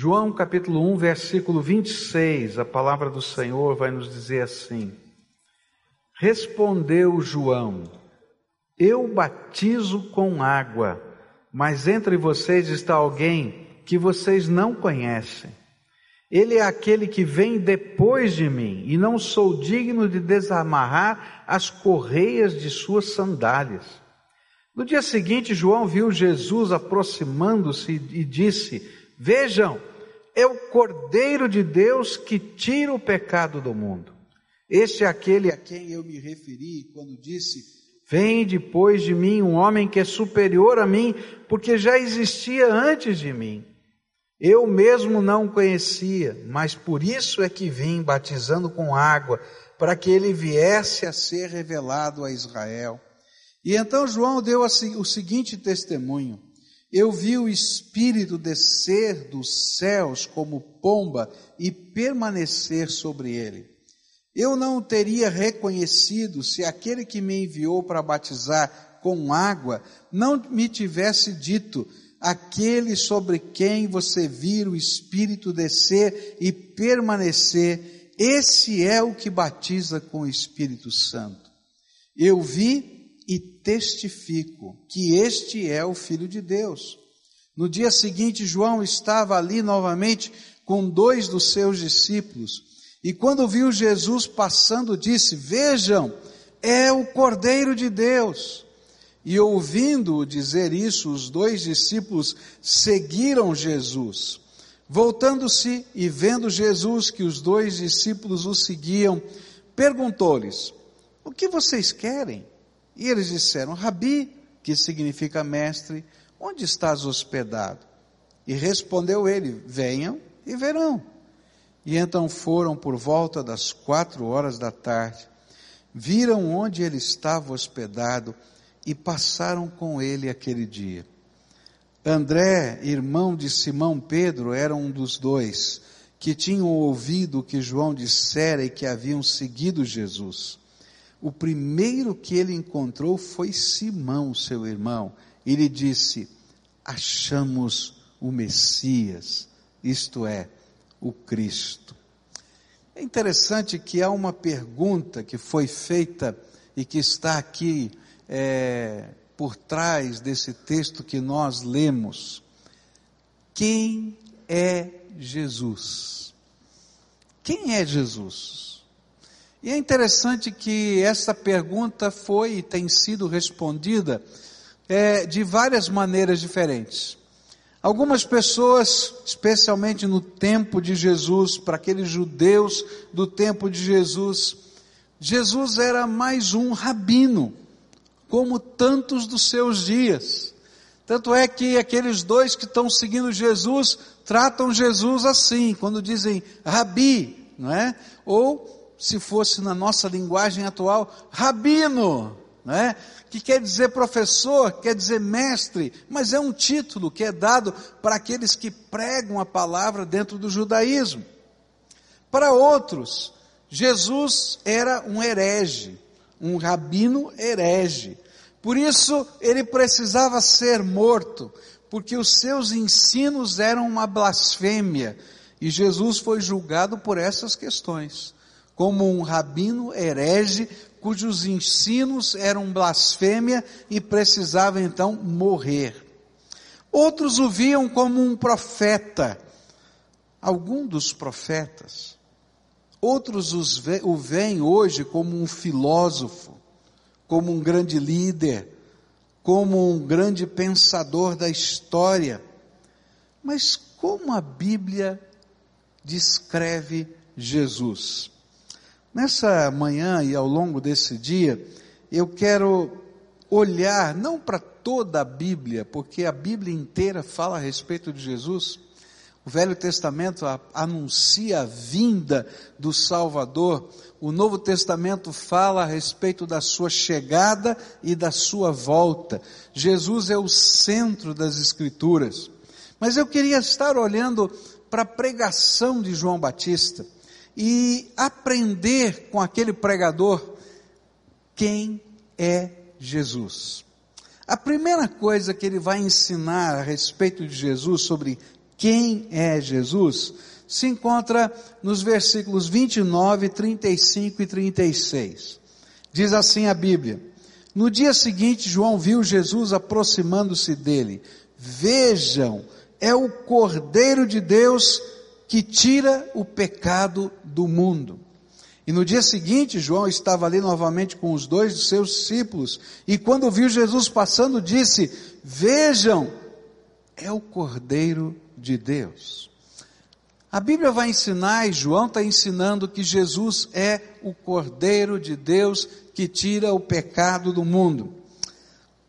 João capítulo 1, versículo 26, a palavra do Senhor vai nos dizer assim: Respondeu João: Eu batizo com água, mas entre vocês está alguém que vocês não conhecem. Ele é aquele que vem depois de mim, e não sou digno de desamarrar as correias de suas sandálias. No dia seguinte, João viu Jesus aproximando-se e disse: Vejam, é o Cordeiro de Deus que tira o pecado do mundo. Este é aquele a quem eu me referi quando disse: Vem depois de mim um homem que é superior a mim, porque já existia antes de mim. Eu mesmo não conhecia, mas por isso é que vim batizando com água, para que ele viesse a ser revelado a Israel. E então João deu o seguinte testemunho: Eu vi o Espírito descer dos céus como pomba e permanecer sobre ele. Eu não o teria reconhecido se aquele que me enviou para batizar com água não me tivesse dito: aquele sobre quem você vira o Espírito descer e permanecer, esse é o que batiza com o Espírito Santo. Eu vi e testifico que este é o Filho de Deus. No dia seguinte, João estava ali novamente com dois dos seus discípulos, e quando viu Jesus passando, disse: Vejam, é o Cordeiro de Deus. E ouvindo-o dizer isso, os dois discípulos seguiram Jesus. Voltando-se e vendo Jesus que os dois discípulos o seguiam, perguntou-lhes: O que vocês querem? E eles disseram: Rabi, que significa mestre, onde estás hospedado? E respondeu ele: Venham e verão. E então foram por volta das quatro horas da tarde, viram onde ele estava hospedado e passaram com ele aquele dia. André, irmão de Simão Pedro, era um dos dois que tinham ouvido o que João dissera e que haviam seguido Jesus. O primeiro que ele encontrou foi Simão, seu irmão. Ele disse: Achamos o Messias, isto é, o Cristo. É interessante que há uma pergunta que foi feita e que está aqui é, por trás desse texto que nós lemos. Quem é Jesus? Quem é Jesus? E é interessante que essa pergunta foi e tem sido respondida é, de várias maneiras diferentes. Algumas pessoas, especialmente no tempo de Jesus, para aqueles judeus do tempo de Jesus, Jesus era mais um rabino, como tantos dos seus dias. Tanto é que aqueles dois que estão seguindo Jesus tratam Jesus assim, quando dizem rabi, não é? Ou se fosse na nossa linguagem atual, rabino, né? que quer dizer professor, quer dizer mestre, mas é um título que é dado para aqueles que pregam a palavra dentro do judaísmo. Para outros, Jesus era um herege, um rabino herege. Por isso, ele precisava ser morto, porque os seus ensinos eram uma blasfêmia, e Jesus foi julgado por essas questões como um rabino herege, cujos ensinos eram blasfêmia e precisava então morrer. Outros o viam como um profeta, algum dos profetas. Outros o veem hoje como um filósofo, como um grande líder, como um grande pensador da história. Mas como a Bíblia descreve Jesus? Nessa manhã e ao longo desse dia, eu quero olhar não para toda a Bíblia, porque a Bíblia inteira fala a respeito de Jesus. O Velho Testamento anuncia a vinda do Salvador. O Novo Testamento fala a respeito da sua chegada e da sua volta. Jesus é o centro das Escrituras. Mas eu queria estar olhando para a pregação de João Batista e aprender com aquele pregador quem é Jesus. A primeira coisa que ele vai ensinar a respeito de Jesus, sobre quem é Jesus, se encontra nos versículos 29, 35 e 36. Diz assim a Bíblia: No dia seguinte, João viu Jesus aproximando-se dele. Vejam, é o Cordeiro de Deus que tira o pecado do mundo. E no dia seguinte, João estava ali novamente com os dois de seus discípulos, e quando viu Jesus passando, disse: Vejam, é o Cordeiro de Deus. A Bíblia vai ensinar, e João está ensinando, que Jesus é o Cordeiro de Deus que tira o pecado do mundo.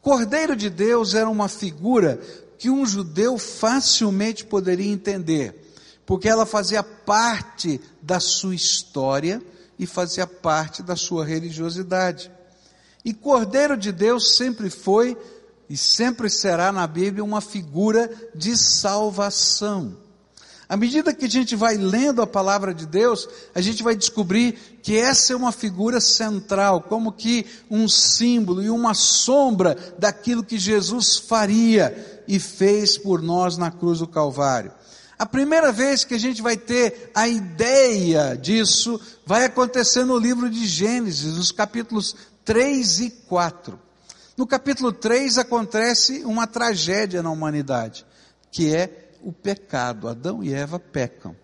Cordeiro de Deus era uma figura que um judeu facilmente poderia entender, porque ela fazia parte da sua história e fazia parte da sua religiosidade. E Cordeiro de Deus sempre foi e sempre será na Bíblia uma figura de salvação. À medida que a gente vai lendo a palavra de Deus, a gente vai descobrir que essa é uma figura central, como que um símbolo e uma sombra daquilo que Jesus faria e fez por nós na cruz do Calvário. A primeira vez que a gente vai ter a ideia disso vai acontecer no livro de Gênesis, nos capítulos 3 e 4. No capítulo 3 acontece uma tragédia na humanidade, que é o pecado. Adão e Eva pecam.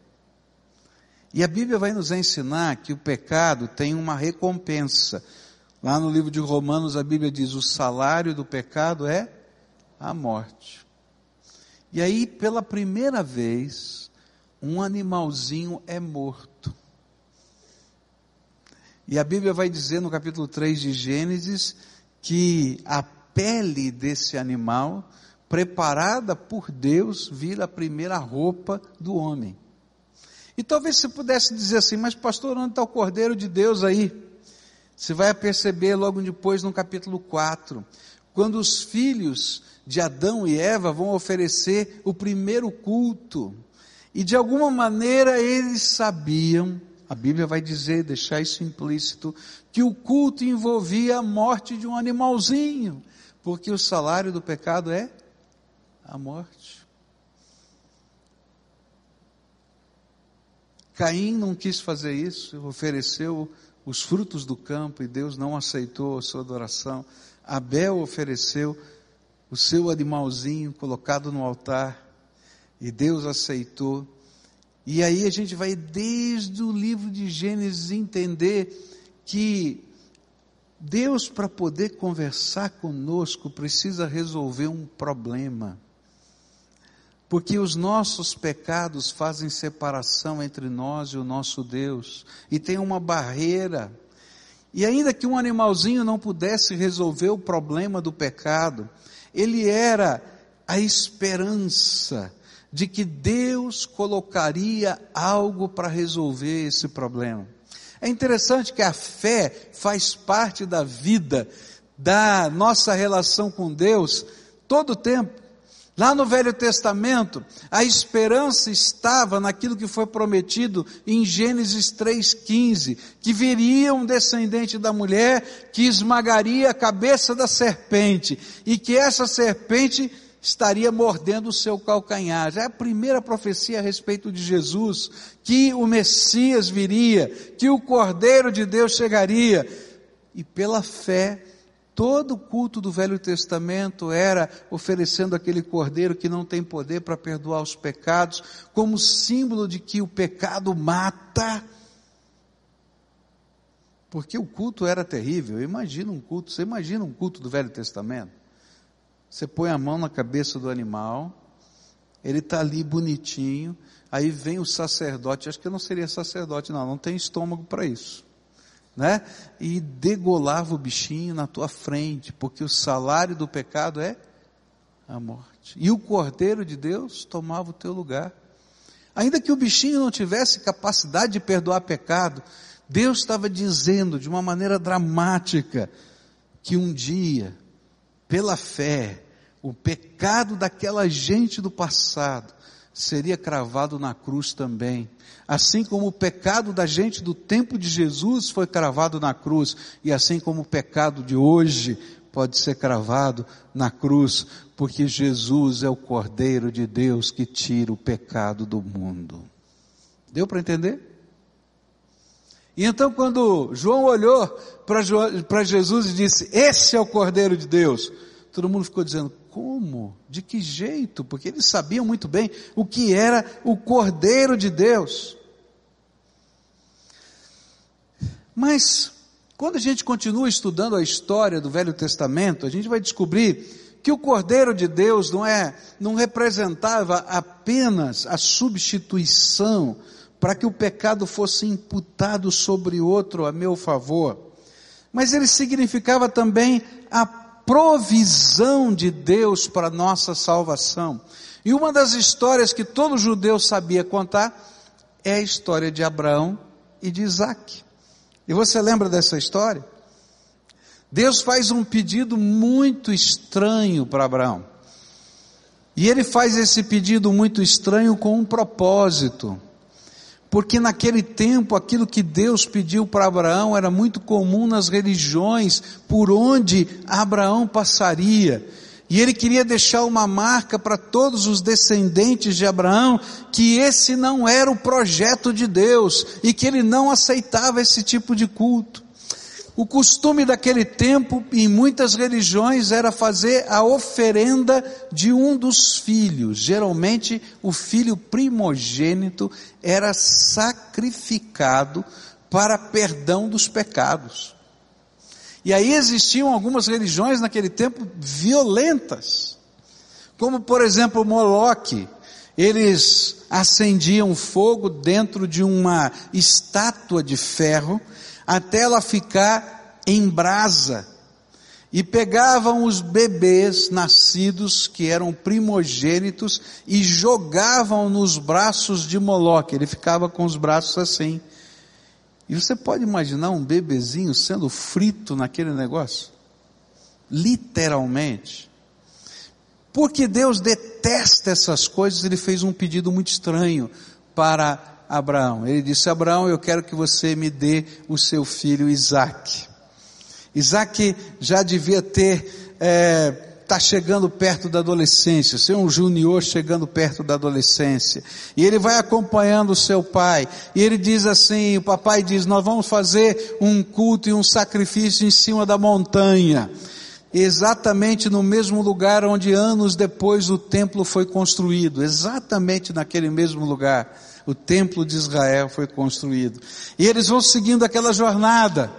E a Bíblia vai nos ensinar que o pecado tem uma recompensa. Lá no livro de Romanos a Bíblia diz: o salário do pecado é a morte. E aí, pela primeira vez, um animalzinho é morto. E a Bíblia vai dizer no capítulo 3 de Gênesis que a pele desse animal preparada por Deus, vira a primeira roupa do homem. E talvez você pudesse dizer assim, mas pastor, onde está o Cordeiro de Deus aí? Você vai perceber logo depois no capítulo 4, quando os filhos de Adão e Eva vão oferecer o primeiro culto. E de alguma maneira eles sabiam, a Bíblia vai dizer, deixar isso implícito, que o culto envolvia a morte de um animalzinho, porque o salário do pecado é a morte. Caim não quis fazer isso, ofereceu os frutos do campo e Deus não aceitou a sua adoração. Abel ofereceu o seu animalzinho colocado no altar e Deus aceitou. E aí a gente vai desde o livro de Gênesis entender que Deus, para poder conversar conosco, precisa resolver um problema porque os nossos pecados fazem separação entre nós e o nosso Deus, e tem uma barreira. E ainda que um animalzinho não pudesse resolver o problema do pecado, ele era a esperança de que Deus colocaria algo para resolver esse problema. É interessante que a fé faz parte da vida, da nossa relação com Deus, todo o tempo. Lá no Velho Testamento, a esperança estava naquilo que foi prometido em Gênesis 3,15, que viria um descendente da mulher que esmagaria a cabeça da serpente, e que essa serpente estaria mordendo o seu calcanhar. Já é a primeira profecia a respeito de Jesus, que o Messias viria, que o Cordeiro de Deus chegaria, e pela fé, Todo o culto do Velho Testamento era oferecendo aquele cordeiro que não tem poder para perdoar os pecados, como símbolo de que o pecado mata. Porque o culto era terrível. Imagina um culto, você imagina um culto do Velho Testamento? Você põe a mão na cabeça do animal, ele está ali bonitinho, aí vem o sacerdote, acho que eu não seria sacerdote, não, não tem estômago para isso né? E degolava o bichinho na tua frente, porque o salário do pecado é a morte. E o Cordeiro de Deus tomava o teu lugar. Ainda que o bichinho não tivesse capacidade de perdoar pecado, Deus estava dizendo de uma maneira dramática que um dia, pela fé, o pecado daquela gente do passado seria cravado na cruz também. Assim como o pecado da gente do tempo de Jesus foi cravado na cruz, e assim como o pecado de hoje pode ser cravado na cruz, porque Jesus é o Cordeiro de Deus que tira o pecado do mundo. Deu para entender? E então, quando João olhou para Jesus e disse: Esse é o Cordeiro de Deus, todo mundo ficou dizendo: Como? De que jeito? Porque eles sabiam muito bem o que era o Cordeiro de Deus. Mas, quando a gente continua estudando a história do Velho Testamento, a gente vai descobrir que o Cordeiro de Deus não é, não representava apenas a substituição para que o pecado fosse imputado sobre outro a meu favor. Mas ele significava também a provisão de Deus para nossa salvação. E uma das histórias que todo judeu sabia contar é a história de Abraão e de Isaac. E você lembra dessa história? Deus faz um pedido muito estranho para Abraão. E ele faz esse pedido muito estranho com um propósito porque naquele tempo aquilo que Deus pediu para Abraão era muito comum nas religiões por onde Abraão passaria. E ele queria deixar uma marca para todos os descendentes de Abraão que esse não era o projeto de Deus e que ele não aceitava esse tipo de culto. O costume daquele tempo, em muitas religiões, era fazer a oferenda de um dos filhos. Geralmente, o filho primogênito era sacrificado para perdão dos pecados. E aí existiam algumas religiões naquele tempo violentas, como por exemplo Moloque. Eles acendiam fogo dentro de uma estátua de ferro até ela ficar em brasa. E pegavam os bebês nascidos, que eram primogênitos, e jogavam nos braços de Moloque. Ele ficava com os braços assim. E você pode imaginar um bebezinho sendo frito naquele negócio? Literalmente. Porque Deus detesta essas coisas, ele fez um pedido muito estranho para Abraão. Ele disse: Abraão, eu quero que você me dê o seu filho Isaac. Isaac já devia ter, é, tá chegando perto da adolescência, ser um junior chegando perto da adolescência. E ele vai acompanhando o seu pai. E ele diz assim: o papai diz, nós vamos fazer um culto e um sacrifício em cima da montanha. Exatamente no mesmo lugar onde anos depois o templo foi construído. Exatamente naquele mesmo lugar o templo de Israel foi construído. E eles vão seguindo aquela jornada.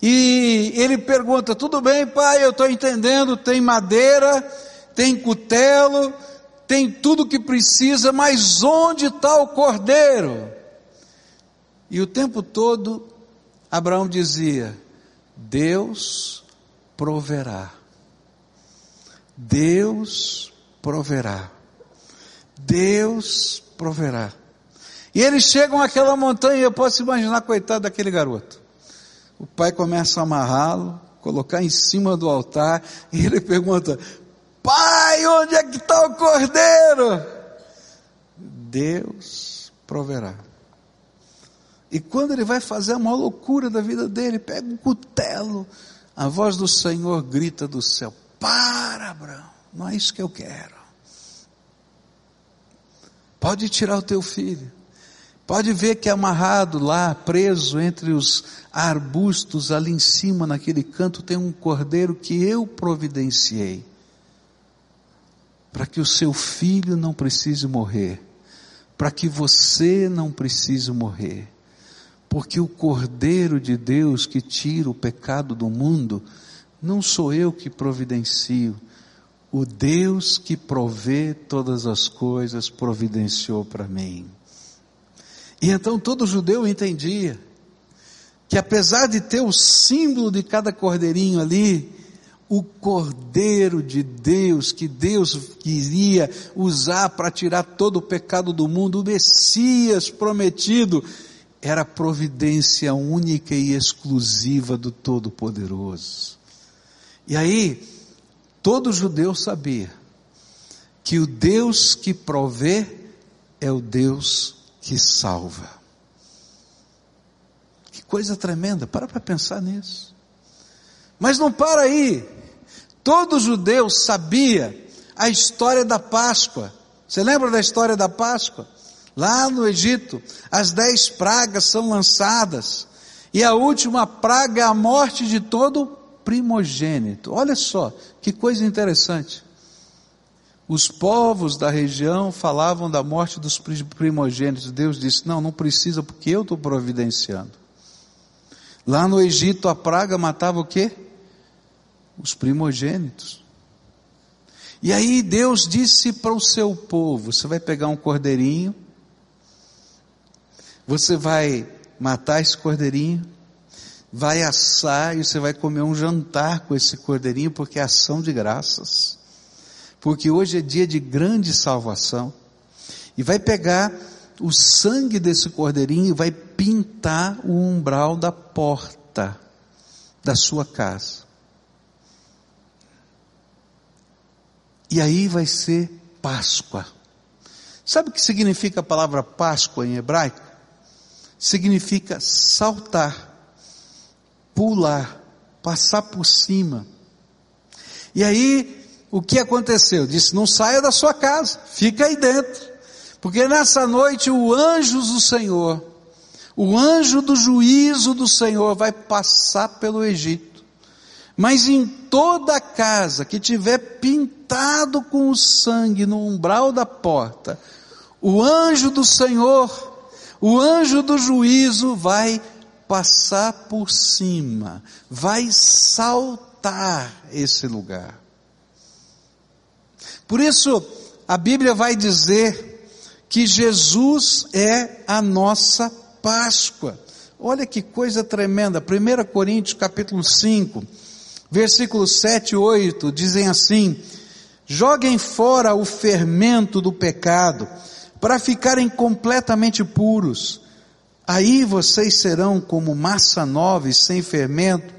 E ele pergunta: tudo bem, pai, eu estou entendendo, tem madeira, tem cutelo, tem tudo que precisa, mas onde está o cordeiro? E o tempo todo, Abraão dizia: Deus proverá. Deus proverá. Deus proverá. E eles chegam àquela montanha, eu posso imaginar, coitado daquele garoto. O pai começa a amarrá-lo, colocar em cima do altar, e ele pergunta: Pai, onde é que está o cordeiro? Deus proverá. E quando ele vai fazer a maior loucura da vida dele, pega um cutelo, a voz do Senhor grita do céu: Para, Abraão, não é isso que eu quero. Pode tirar o teu filho. Pode ver que é amarrado lá, preso entre os arbustos ali em cima, naquele canto, tem um cordeiro que eu providenciei. Para que o seu filho não precise morrer. Para que você não precise morrer. Porque o cordeiro de Deus que tira o pecado do mundo, não sou eu que providencio. O Deus que provê todas as coisas providenciou para mim. E então todo judeu entendia que apesar de ter o símbolo de cada cordeirinho ali, o cordeiro de Deus, que Deus queria usar para tirar todo o pecado do mundo, o Messias prometido, era a providência única e exclusiva do Todo-Poderoso. E aí, todo judeu sabia que o Deus que provê é o Deus que salva. Que coisa tremenda, para para pensar nisso. Mas não para aí. Todo judeu sabia a história da Páscoa. Você lembra da história da Páscoa? Lá no Egito, as dez pragas são lançadas, e a última praga é a morte de todo primogênito. Olha só, que coisa interessante. Os povos da região falavam da morte dos primogênitos. Deus disse: Não, não precisa, porque eu estou providenciando. Lá no Egito, a praga matava o quê? Os primogênitos. E aí Deus disse para o seu povo: Você vai pegar um cordeirinho, você vai matar esse cordeirinho, vai assar e você vai comer um jantar com esse cordeirinho, porque é ação de graças porque hoje é dia de grande salvação, e vai pegar o sangue desse cordeirinho e vai pintar o umbral da porta da sua casa. E aí vai ser Páscoa. Sabe o que significa a palavra Páscoa em hebraico? Significa saltar, pular, passar por cima. E aí o que aconteceu? Disse: não saia da sua casa, fica aí dentro, porque nessa noite o anjo do Senhor, o anjo do juízo do Senhor vai passar pelo Egito. Mas em toda casa que tiver pintado com o sangue no umbral da porta, o anjo do Senhor, o anjo do juízo vai passar por cima, vai saltar esse lugar. Por isso, a Bíblia vai dizer que Jesus é a nossa Páscoa. Olha que coisa tremenda. 1 Coríntios capítulo 5, versículos 7 e 8 dizem assim: Joguem fora o fermento do pecado, para ficarem completamente puros. Aí vocês serão como massa nova e sem fermento,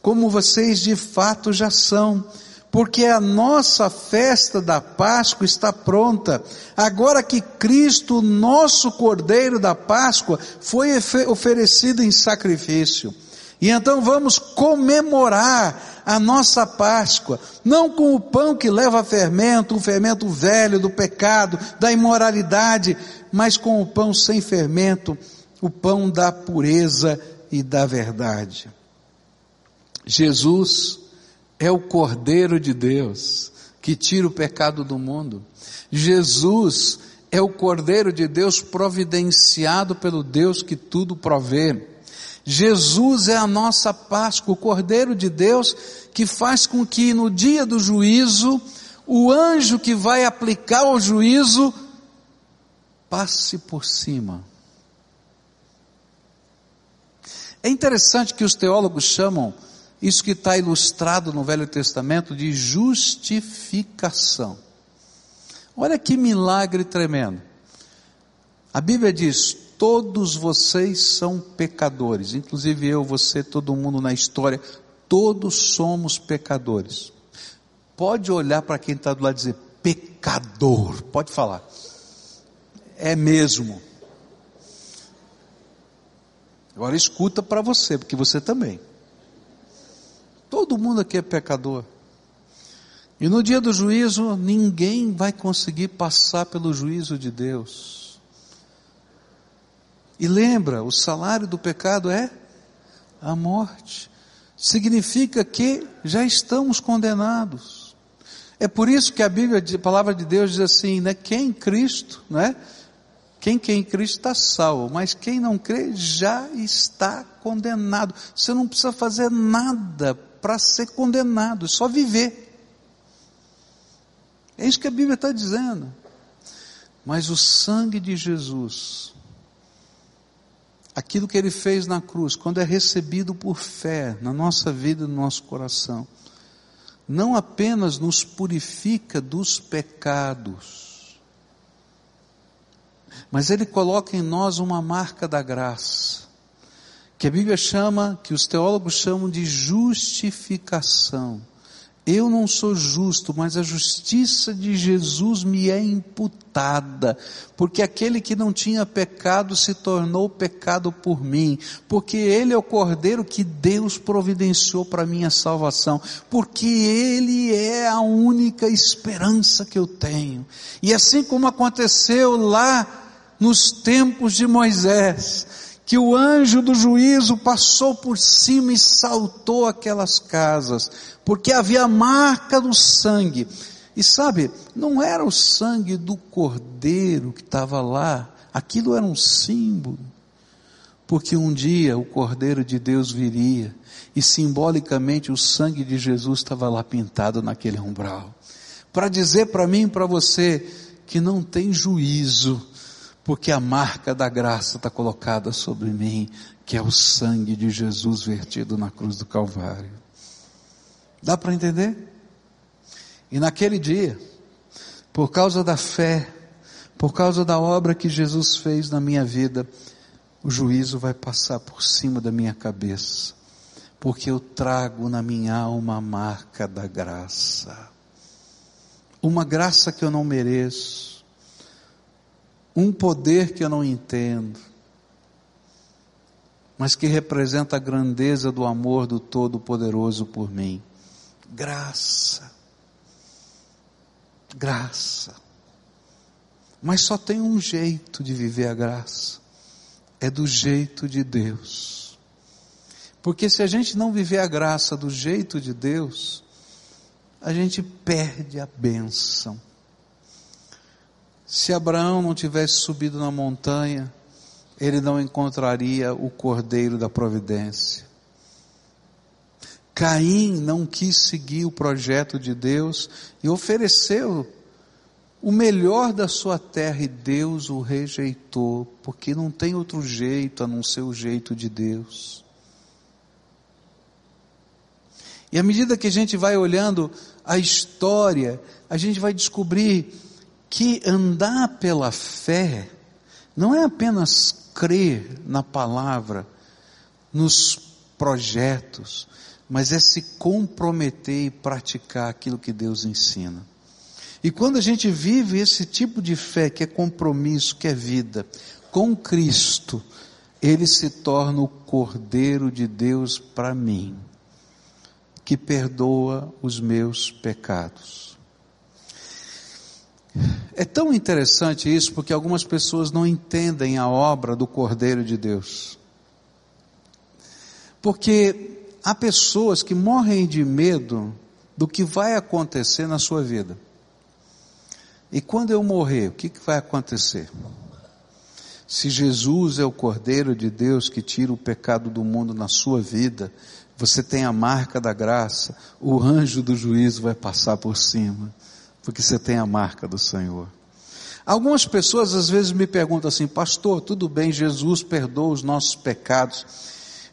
como vocês de fato já são porque a nossa festa da Páscoa está pronta, agora que Cristo, nosso Cordeiro da Páscoa, foi oferecido em sacrifício. E então vamos comemorar a nossa Páscoa, não com o pão que leva fermento, o fermento velho do pecado, da imoralidade, mas com o pão sem fermento, o pão da pureza e da verdade. Jesus é o Cordeiro de Deus que tira o pecado do mundo. Jesus é o Cordeiro de Deus providenciado pelo Deus que tudo provê. Jesus é a nossa Páscoa, o Cordeiro de Deus que faz com que no dia do juízo, o anjo que vai aplicar o juízo passe por cima. É interessante que os teólogos chamam isso que está ilustrado no Velho Testamento de justificação. Olha que milagre tremendo. A Bíblia diz: todos vocês são pecadores, inclusive eu, você, todo mundo na história, todos somos pecadores. Pode olhar para quem está do lado e dizer: pecador, pode falar. É mesmo. Agora escuta para você, porque você também. Todo mundo aqui é pecador. E no dia do juízo, ninguém vai conseguir passar pelo juízo de Deus. E lembra, o salário do pecado é a morte. Significa que já estamos condenados. É por isso que a Bíblia, a palavra de Deus diz assim, né? Quem em Cristo, né? Quem quem em Cristo está salvo, mas quem não crê já está condenado. Você não precisa fazer nada para ser condenado, só viver. É isso que a Bíblia está dizendo. Mas o sangue de Jesus, aquilo que ele fez na cruz, quando é recebido por fé na nossa vida e no nosso coração, não apenas nos purifica dos pecados, mas ele coloca em nós uma marca da graça que a Bíblia chama, que os teólogos chamam de justificação. Eu não sou justo, mas a justiça de Jesus me é imputada, porque aquele que não tinha pecado se tornou pecado por mim, porque ele é o cordeiro que Deus providenciou para minha salvação, porque ele é a única esperança que eu tenho. E assim como aconteceu lá nos tempos de Moisés, que o anjo do juízo passou por cima e saltou aquelas casas, porque havia a marca do sangue. E sabe, não era o sangue do cordeiro que estava lá, aquilo era um símbolo. Porque um dia o cordeiro de Deus viria e simbolicamente o sangue de Jesus estava lá pintado naquele umbral. Para dizer para mim e para você que não tem juízo, porque a marca da graça está colocada sobre mim, que é o sangue de Jesus vertido na cruz do Calvário. Dá para entender? E naquele dia, por causa da fé, por causa da obra que Jesus fez na minha vida, o juízo vai passar por cima da minha cabeça, porque eu trago na minha alma a marca da graça. Uma graça que eu não mereço, um poder que eu não entendo, mas que representa a grandeza do amor do Todo-Poderoso por mim. Graça. Graça. Mas só tem um jeito de viver a graça. É do jeito de Deus. Porque se a gente não viver a graça do jeito de Deus, a gente perde a bênção. Se Abraão não tivesse subido na montanha, ele não encontraria o cordeiro da providência. Caim não quis seguir o projeto de Deus e ofereceu o melhor da sua terra e Deus o rejeitou, porque não tem outro jeito a não ser o jeito de Deus. E à medida que a gente vai olhando a história, a gente vai descobrir que andar pela fé não é apenas crer na palavra, nos projetos, mas é se comprometer e praticar aquilo que Deus ensina. E quando a gente vive esse tipo de fé, que é compromisso, que é vida, com Cristo, ele se torna o Cordeiro de Deus para mim, que perdoa os meus pecados. É tão interessante isso porque algumas pessoas não entendem a obra do Cordeiro de Deus. Porque há pessoas que morrem de medo do que vai acontecer na sua vida. E quando eu morrer, o que, que vai acontecer? Se Jesus é o Cordeiro de Deus que tira o pecado do mundo na sua vida, você tem a marca da graça, o anjo do juízo vai passar por cima, porque você tem a marca do Senhor. Algumas pessoas às vezes me perguntam assim, pastor, tudo bem, Jesus perdoa os nossos pecados,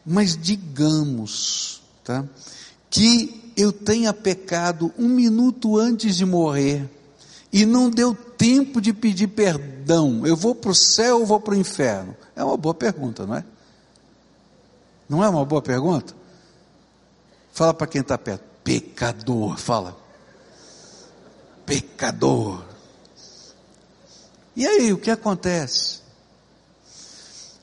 mas digamos, tá? Que eu tenha pecado um minuto antes de morrer e não deu tempo de pedir perdão. Eu vou para o céu ou vou para o inferno? É uma boa pergunta, não é? Não é uma boa pergunta? Fala para quem está perto. Pecador, fala. Pecador. E aí, o que acontece?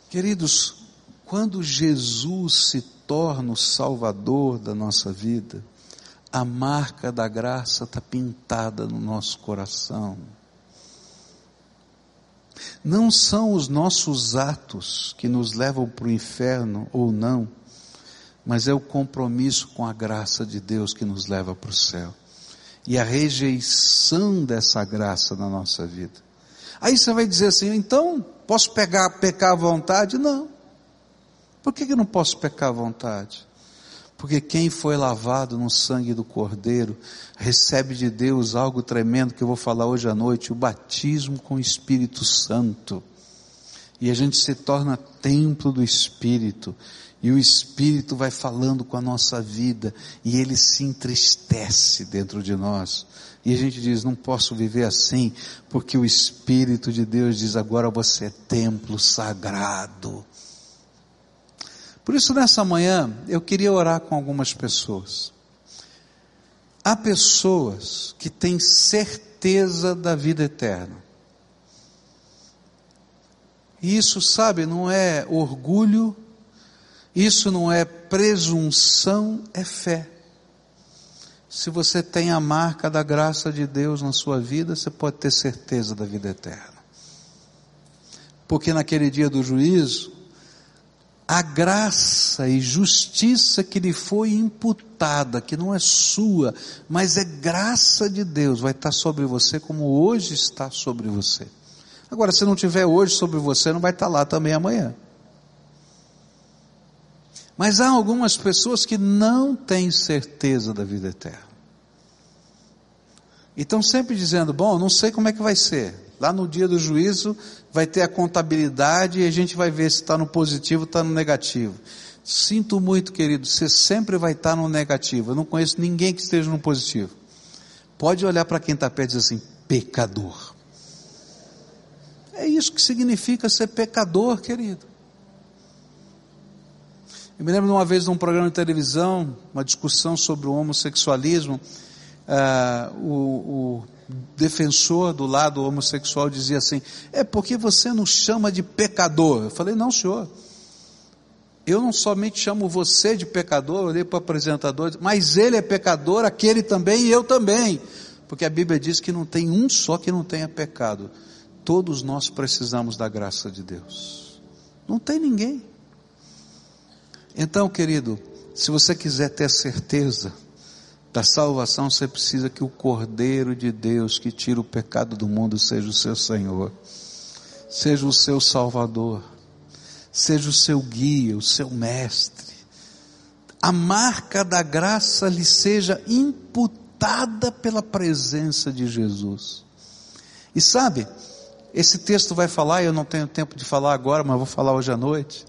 Queridos, quando Jesus se torna o Salvador da nossa vida, a marca da graça está pintada no nosso coração. Não são os nossos atos que nos levam para o inferno ou não, mas é o compromisso com a graça de Deus que nos leva para o céu. E a rejeição dessa graça na nossa vida. Aí você vai dizer assim, então, posso pegar, pecar à vontade? Não. Por que eu não posso pecar à vontade? Porque quem foi lavado no sangue do Cordeiro recebe de Deus algo tremendo que eu vou falar hoje à noite, o batismo com o Espírito Santo. E a gente se torna templo do Espírito. E o Espírito vai falando com a nossa vida e ele se entristece dentro de nós. E a gente diz: não posso viver assim, porque o Espírito de Deus diz: agora você é templo sagrado. Por isso, nessa manhã, eu queria orar com algumas pessoas. Há pessoas que têm certeza da vida eterna. E isso, sabe, não é orgulho, isso não é presunção, é fé. Se você tem a marca da graça de Deus na sua vida, você pode ter certeza da vida eterna. Porque naquele dia do juízo, a graça e justiça que lhe foi imputada, que não é sua, mas é graça de Deus, vai estar sobre você como hoje está sobre você. Agora, se não tiver hoje sobre você, não vai estar lá também amanhã. Mas há algumas pessoas que não têm certeza da vida eterna. E estão sempre dizendo: bom, não sei como é que vai ser. Lá no dia do juízo vai ter a contabilidade e a gente vai ver se está no positivo ou está no negativo. Sinto muito, querido, você sempre vai estar no negativo. Eu não conheço ninguém que esteja no positivo. Pode olhar para quem está perto e dizer assim: pecador. É isso que significa ser pecador, querido. Eu me lembro de uma vez de um programa de televisão, uma discussão sobre o homossexualismo. Uh, o, o defensor do lado homossexual dizia assim: é porque você não chama de pecador. Eu falei: não, senhor. Eu não somente chamo você de pecador, eu olhei para o apresentador, mas ele é pecador, aquele também e eu também. Porque a Bíblia diz que não tem um só que não tenha pecado. Todos nós precisamos da graça de Deus. Não tem ninguém. Então, querido, se você quiser ter certeza, da salvação, você precisa que o Cordeiro de Deus que tira o pecado do mundo seja o seu Senhor, seja o seu Salvador, seja o seu guia, o seu mestre. A marca da graça lhe seja imputada pela presença de Jesus. E sabe, esse texto vai falar, eu não tenho tempo de falar agora, mas vou falar hoje à noite.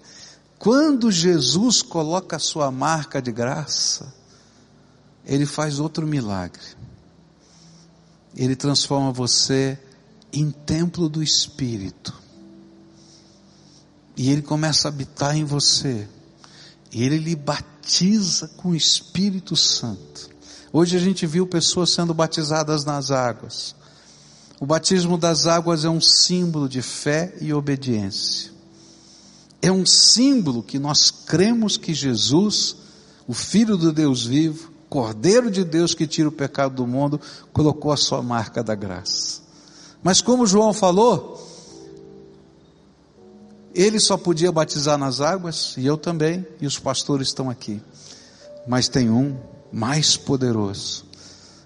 Quando Jesus coloca a sua marca de graça, ele faz outro milagre. Ele transforma você em templo do Espírito. E ele começa a habitar em você. E ele lhe batiza com o Espírito Santo. Hoje a gente viu pessoas sendo batizadas nas águas. O batismo das águas é um símbolo de fé e obediência. É um símbolo que nós cremos que Jesus, o Filho do Deus vivo, Cordeiro de Deus que tira o pecado do mundo, colocou a sua marca da graça. Mas como João falou, ele só podia batizar nas águas, e eu também, e os pastores estão aqui. Mas tem um mais poderoso,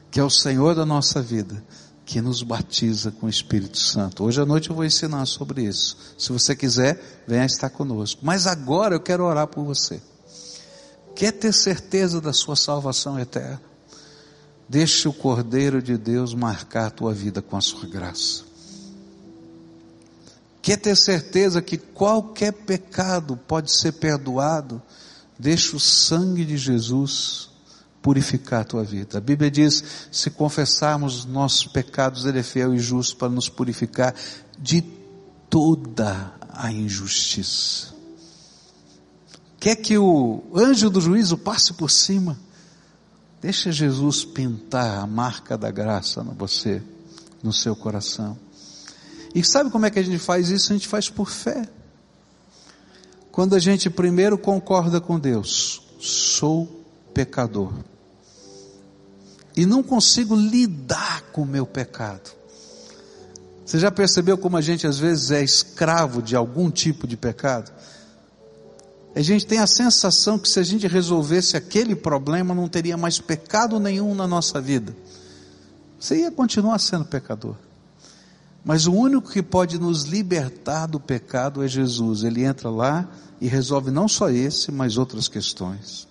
que é o Senhor da nossa vida, que nos batiza com o Espírito Santo. Hoje à noite eu vou ensinar sobre isso. Se você quiser, venha estar conosco. Mas agora eu quero orar por você. Quer ter certeza da sua salvação eterna? Deixe o Cordeiro de Deus marcar a tua vida com a sua graça. Quer ter certeza que qualquer pecado pode ser perdoado? Deixe o sangue de Jesus purificar a tua vida. A Bíblia diz: se confessarmos nossos pecados, Ele é fiel e justo para nos purificar de toda a injustiça quer que o anjo do juízo passe por cima. Deixa Jesus pintar a marca da graça no você, no seu coração. E sabe como é que a gente faz isso? A gente faz por fé. Quando a gente primeiro concorda com Deus, sou pecador. E não consigo lidar com o meu pecado. Você já percebeu como a gente às vezes é escravo de algum tipo de pecado? A gente tem a sensação que se a gente resolvesse aquele problema, não teria mais pecado nenhum na nossa vida. Você ia continuar sendo pecador. Mas o único que pode nos libertar do pecado é Jesus. Ele entra lá e resolve não só esse, mas outras questões.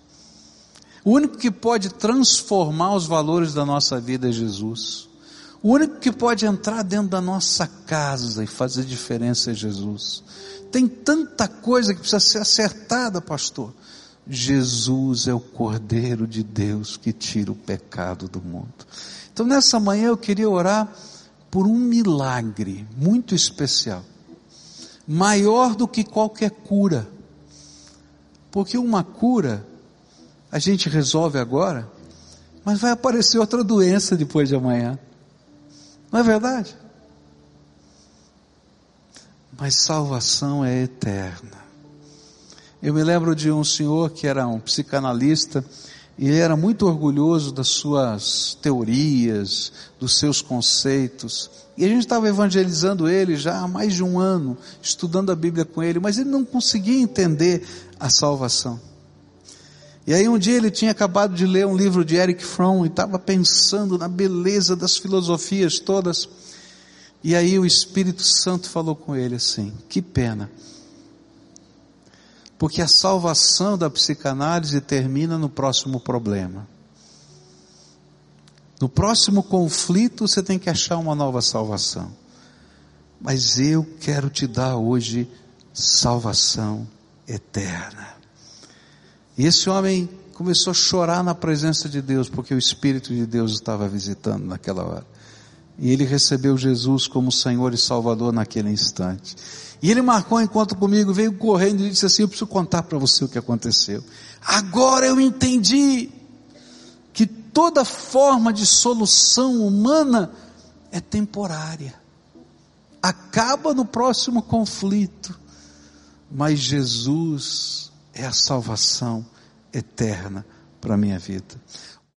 O único que pode transformar os valores da nossa vida é Jesus. O único que pode entrar dentro da nossa casa e fazer diferença é Jesus. Tem tanta coisa que precisa ser acertada, pastor. Jesus é o Cordeiro de Deus que tira o pecado do mundo. Então nessa manhã eu queria orar por um milagre muito especial, maior do que qualquer cura. Porque uma cura a gente resolve agora, mas vai aparecer outra doença depois de amanhã. Não é verdade? Mas salvação é eterna. Eu me lembro de um senhor que era um psicanalista, e ele era muito orgulhoso das suas teorias, dos seus conceitos. E a gente estava evangelizando ele já há mais de um ano, estudando a Bíblia com ele, mas ele não conseguia entender a salvação. E aí um dia ele tinha acabado de ler um livro de Eric Fromm e estava pensando na beleza das filosofias todas. E aí o Espírito Santo falou com ele assim: que pena. Porque a salvação da psicanálise termina no próximo problema. No próximo conflito você tem que achar uma nova salvação. Mas eu quero te dar hoje salvação eterna. E esse homem começou a chorar na presença de Deus, porque o Espírito de Deus estava visitando naquela hora. E ele recebeu Jesus como Senhor e Salvador naquele instante. E ele marcou um encontro comigo, veio correndo e disse assim: Eu preciso contar para você o que aconteceu. Agora eu entendi que toda forma de solução humana é temporária. Acaba no próximo conflito. Mas Jesus é a salvação eterna para a minha vida.